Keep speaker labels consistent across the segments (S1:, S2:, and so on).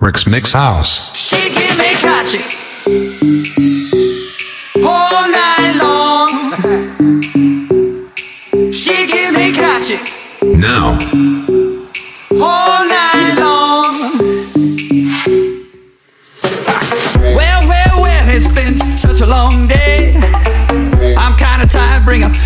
S1: Rick's Mix House.
S2: She give me catchy all night long. She give me catchy
S1: Now,
S2: all night long. Well, well, well, it's been such a long day. I'm kinda tired, bring up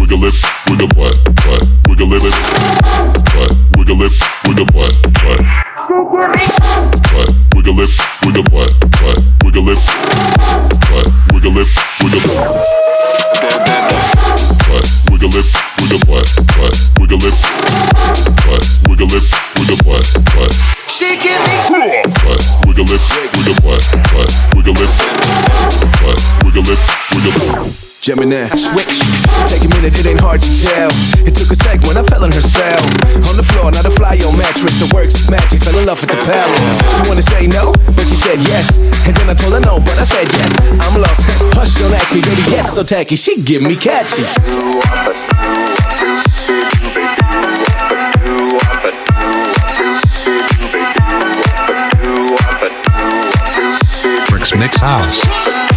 S3: wiggle it, wiggle butt,
S4: Gemini, switch. Take a minute, it ain't hard to tell. It took a sec when I fell on her spell. On the floor, not a fly on mattress. It works, it's magic. Fell in love with the palace. She wanna say no, but she said yes. And then I told her no, but I said yes. I'm lost. Hush, don't ask me, baby, get so tacky. She give me catchy.
S1: Rick's Mix House.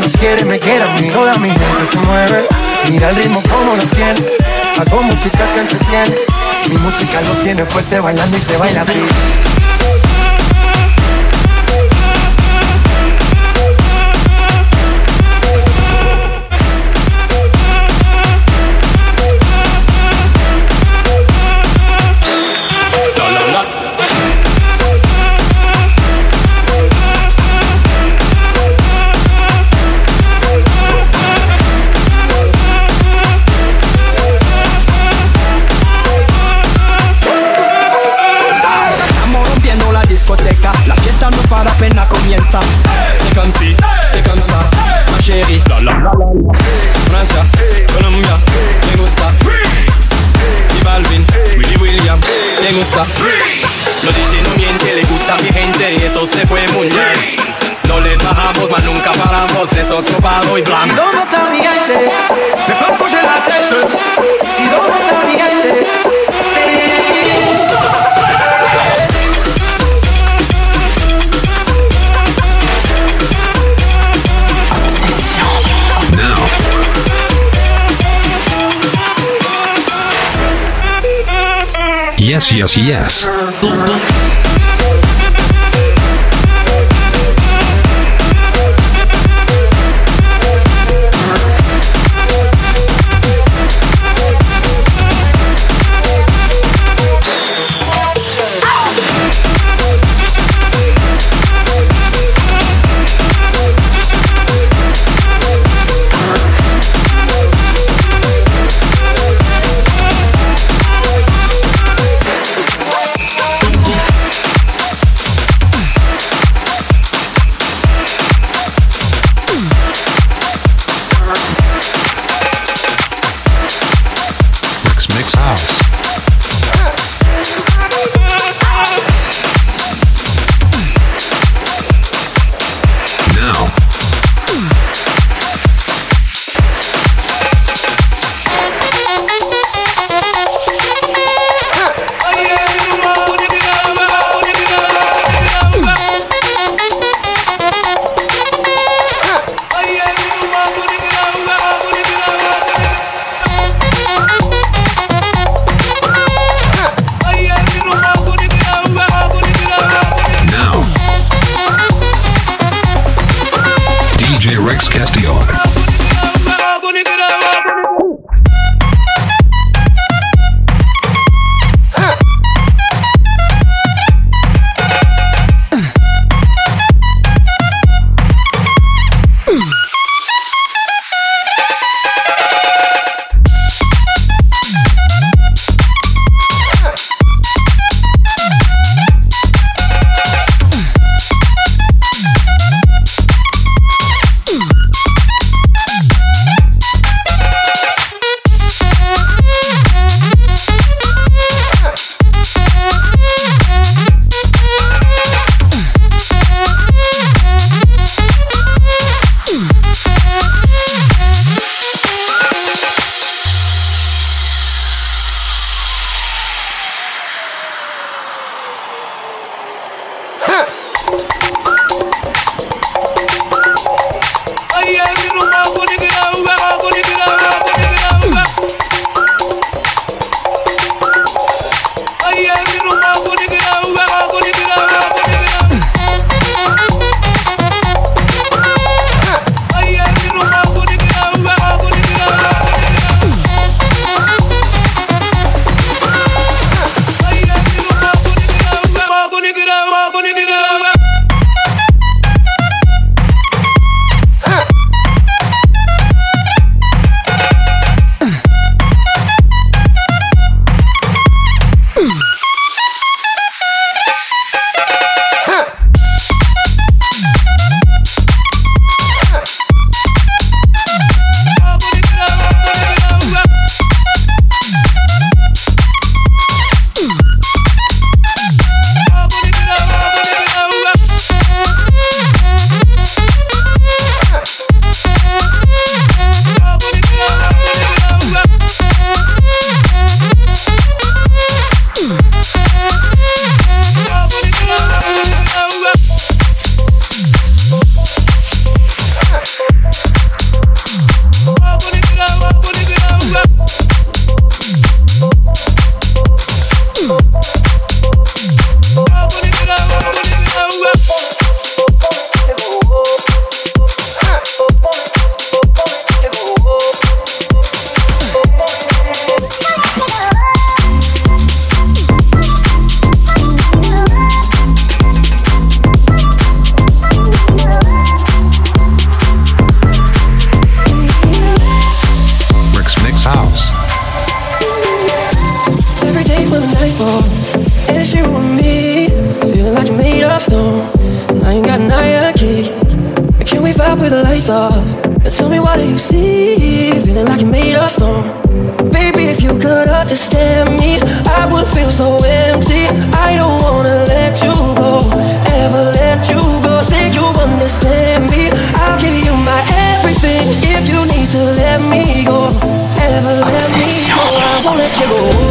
S5: nos quiere, me quiere a mí. Toda mi gente se mueve, mira el ritmo como lo tiene. Hago música que entretiene, mi música lo tiene fuerte bailando y se baila así.
S6: WCS. I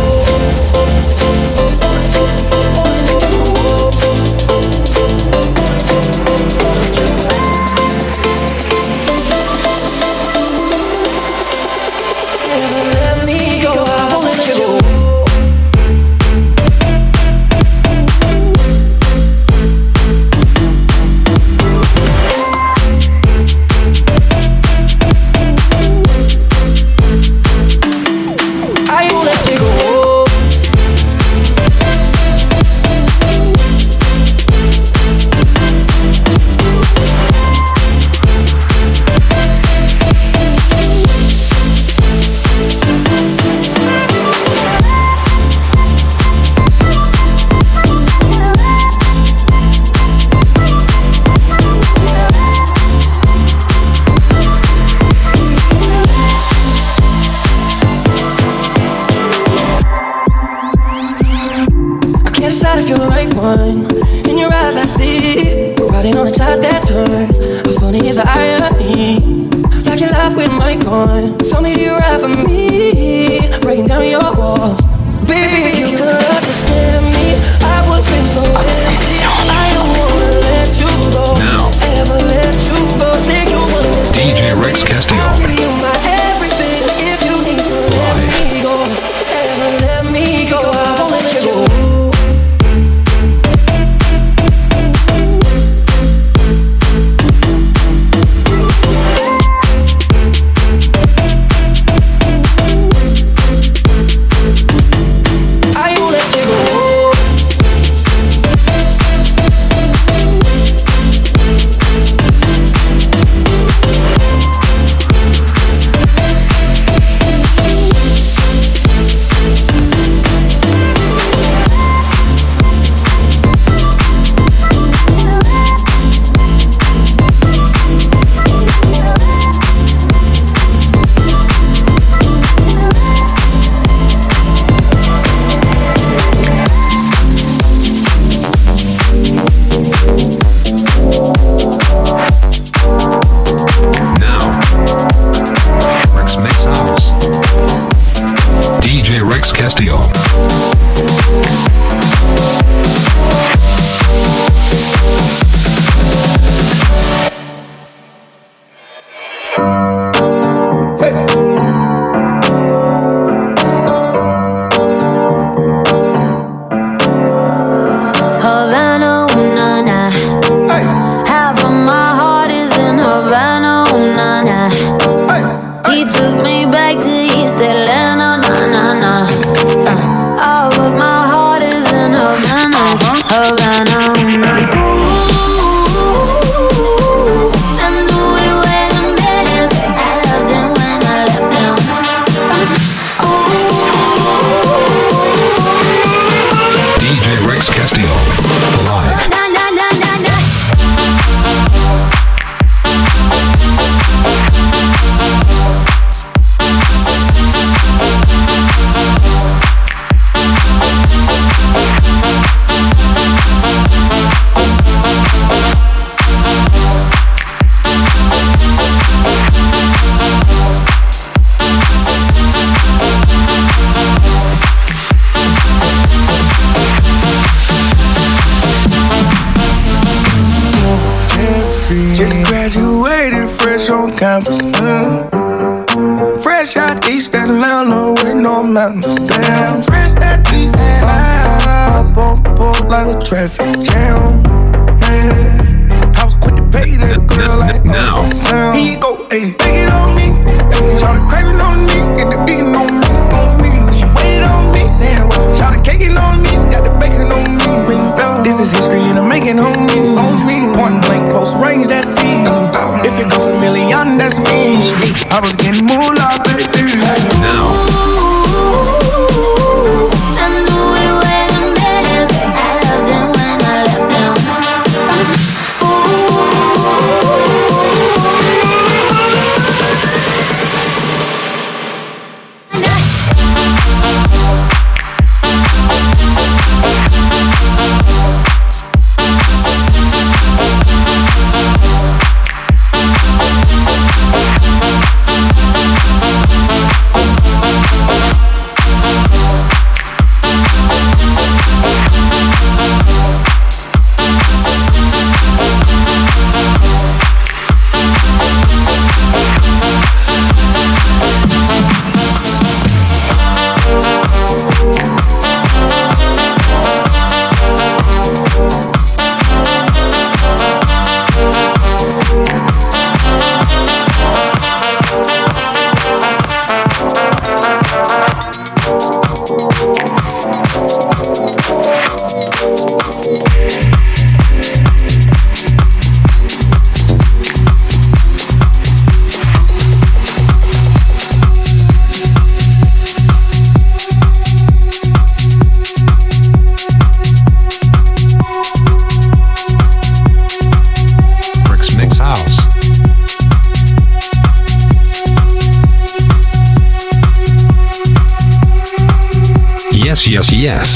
S7: Yes, yes.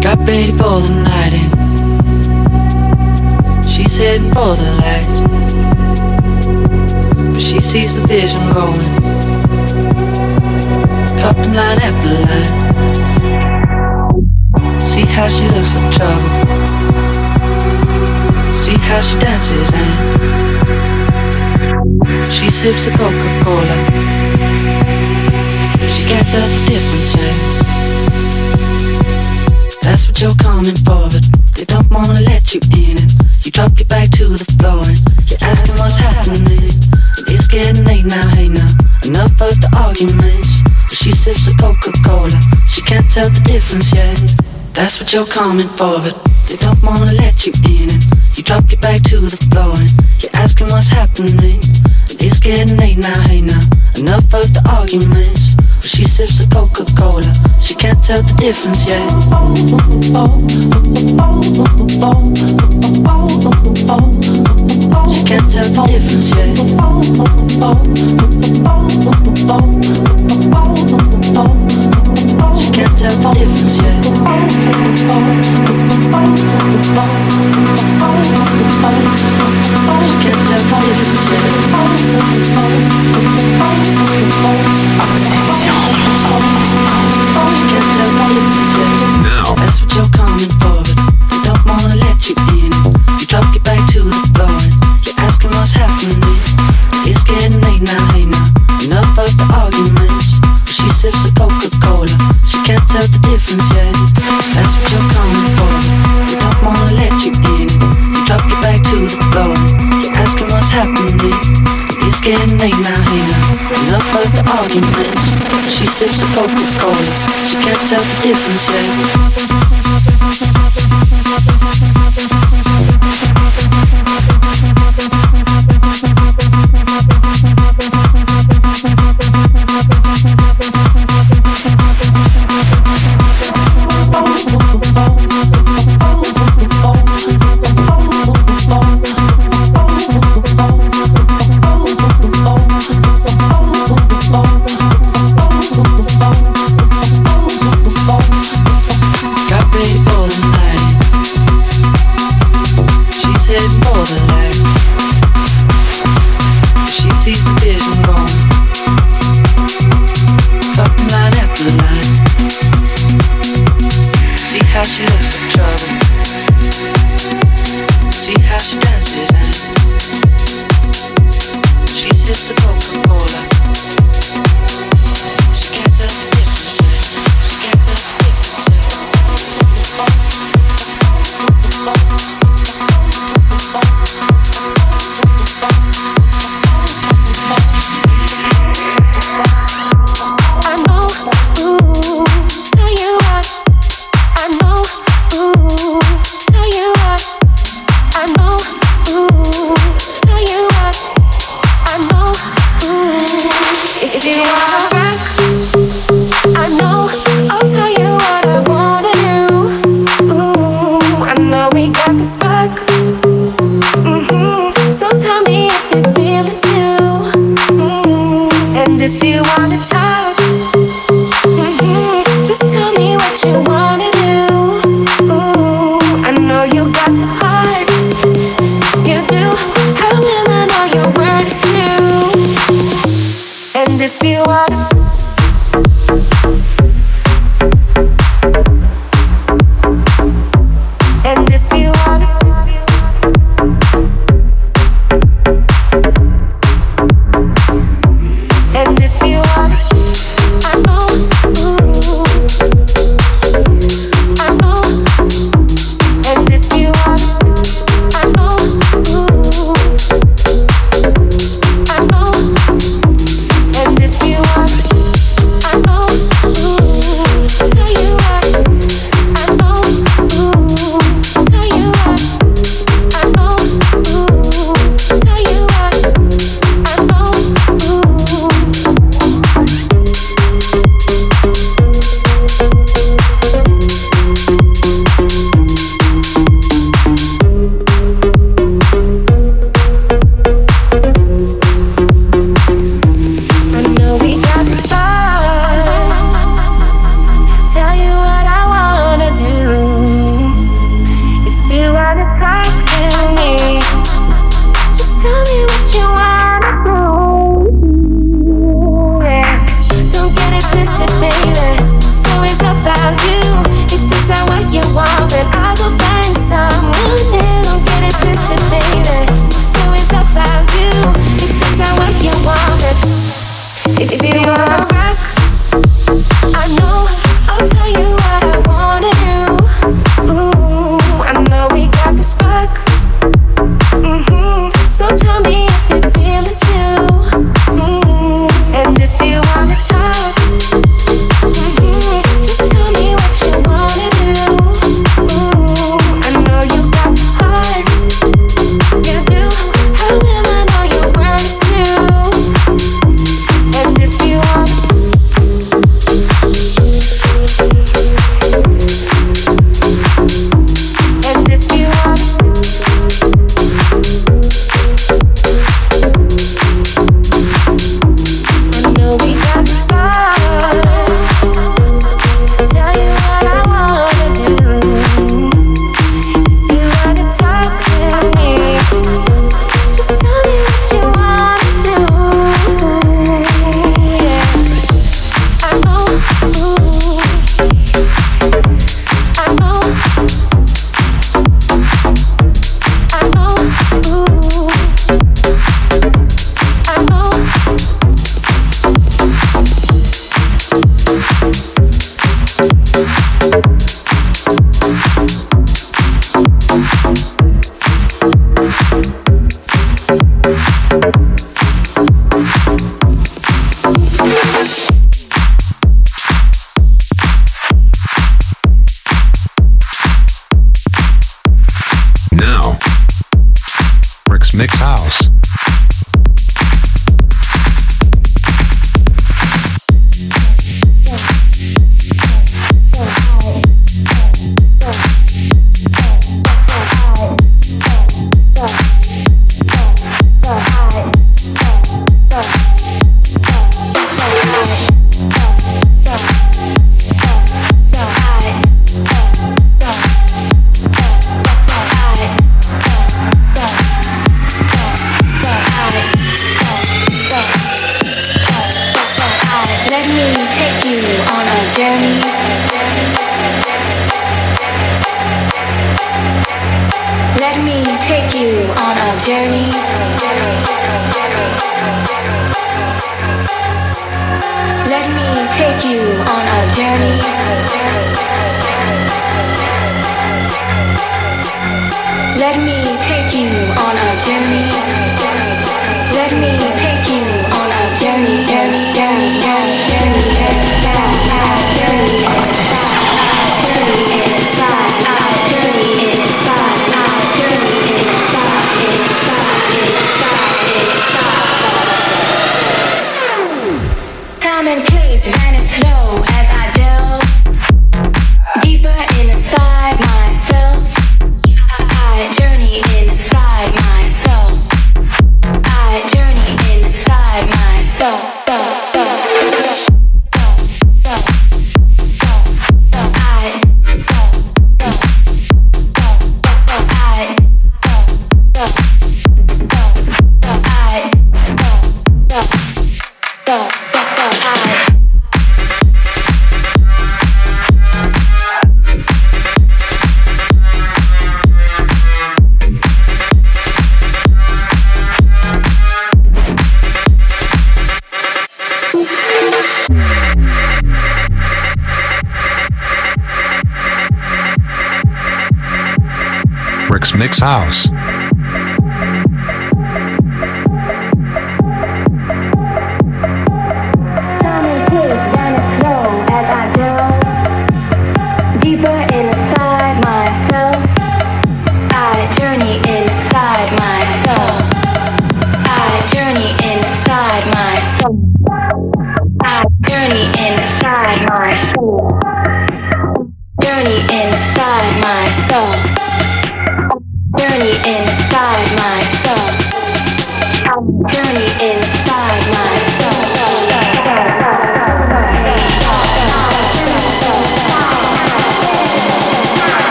S8: Got ready for the night in. She's heading for the lights. But she sees the vision going. Sips the Coca-Cola. She can't tell the difference yet. That's what you're coming for, but they don't wanna let you in. And you drop your back to the floor and you're asking what's happening. And it's getting late now, hey now. Enough of the arguments. But she sips the Coca-Cola. She can't tell the difference yet. That's what you're coming for, but they don't wanna let you in. And you drop your back to the floor and you're asking what's happening. It's getting late now, hey now. Enough of the arguments. But she sips the difference yet. She can't tell the difference yet. She can't tell the difference yet. She can't tell the difference yet. She can't tell the difference yet.
S7: Now.
S8: That's what you're coming for, but they don't wanna let you in. You drop your back to the floor and you're asking what's happening. It's getting late now, hey now. Enough of the arguments. She sips the Coca-Cola. She can't tell the difference yet. Getting late now, now. Enough of the arguments. She sips the Coca-Cola. She can't tell the difference yet.
S9: Feel it too.
S10: Let me take you on a journey. Let me take you on a journey.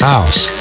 S1: House.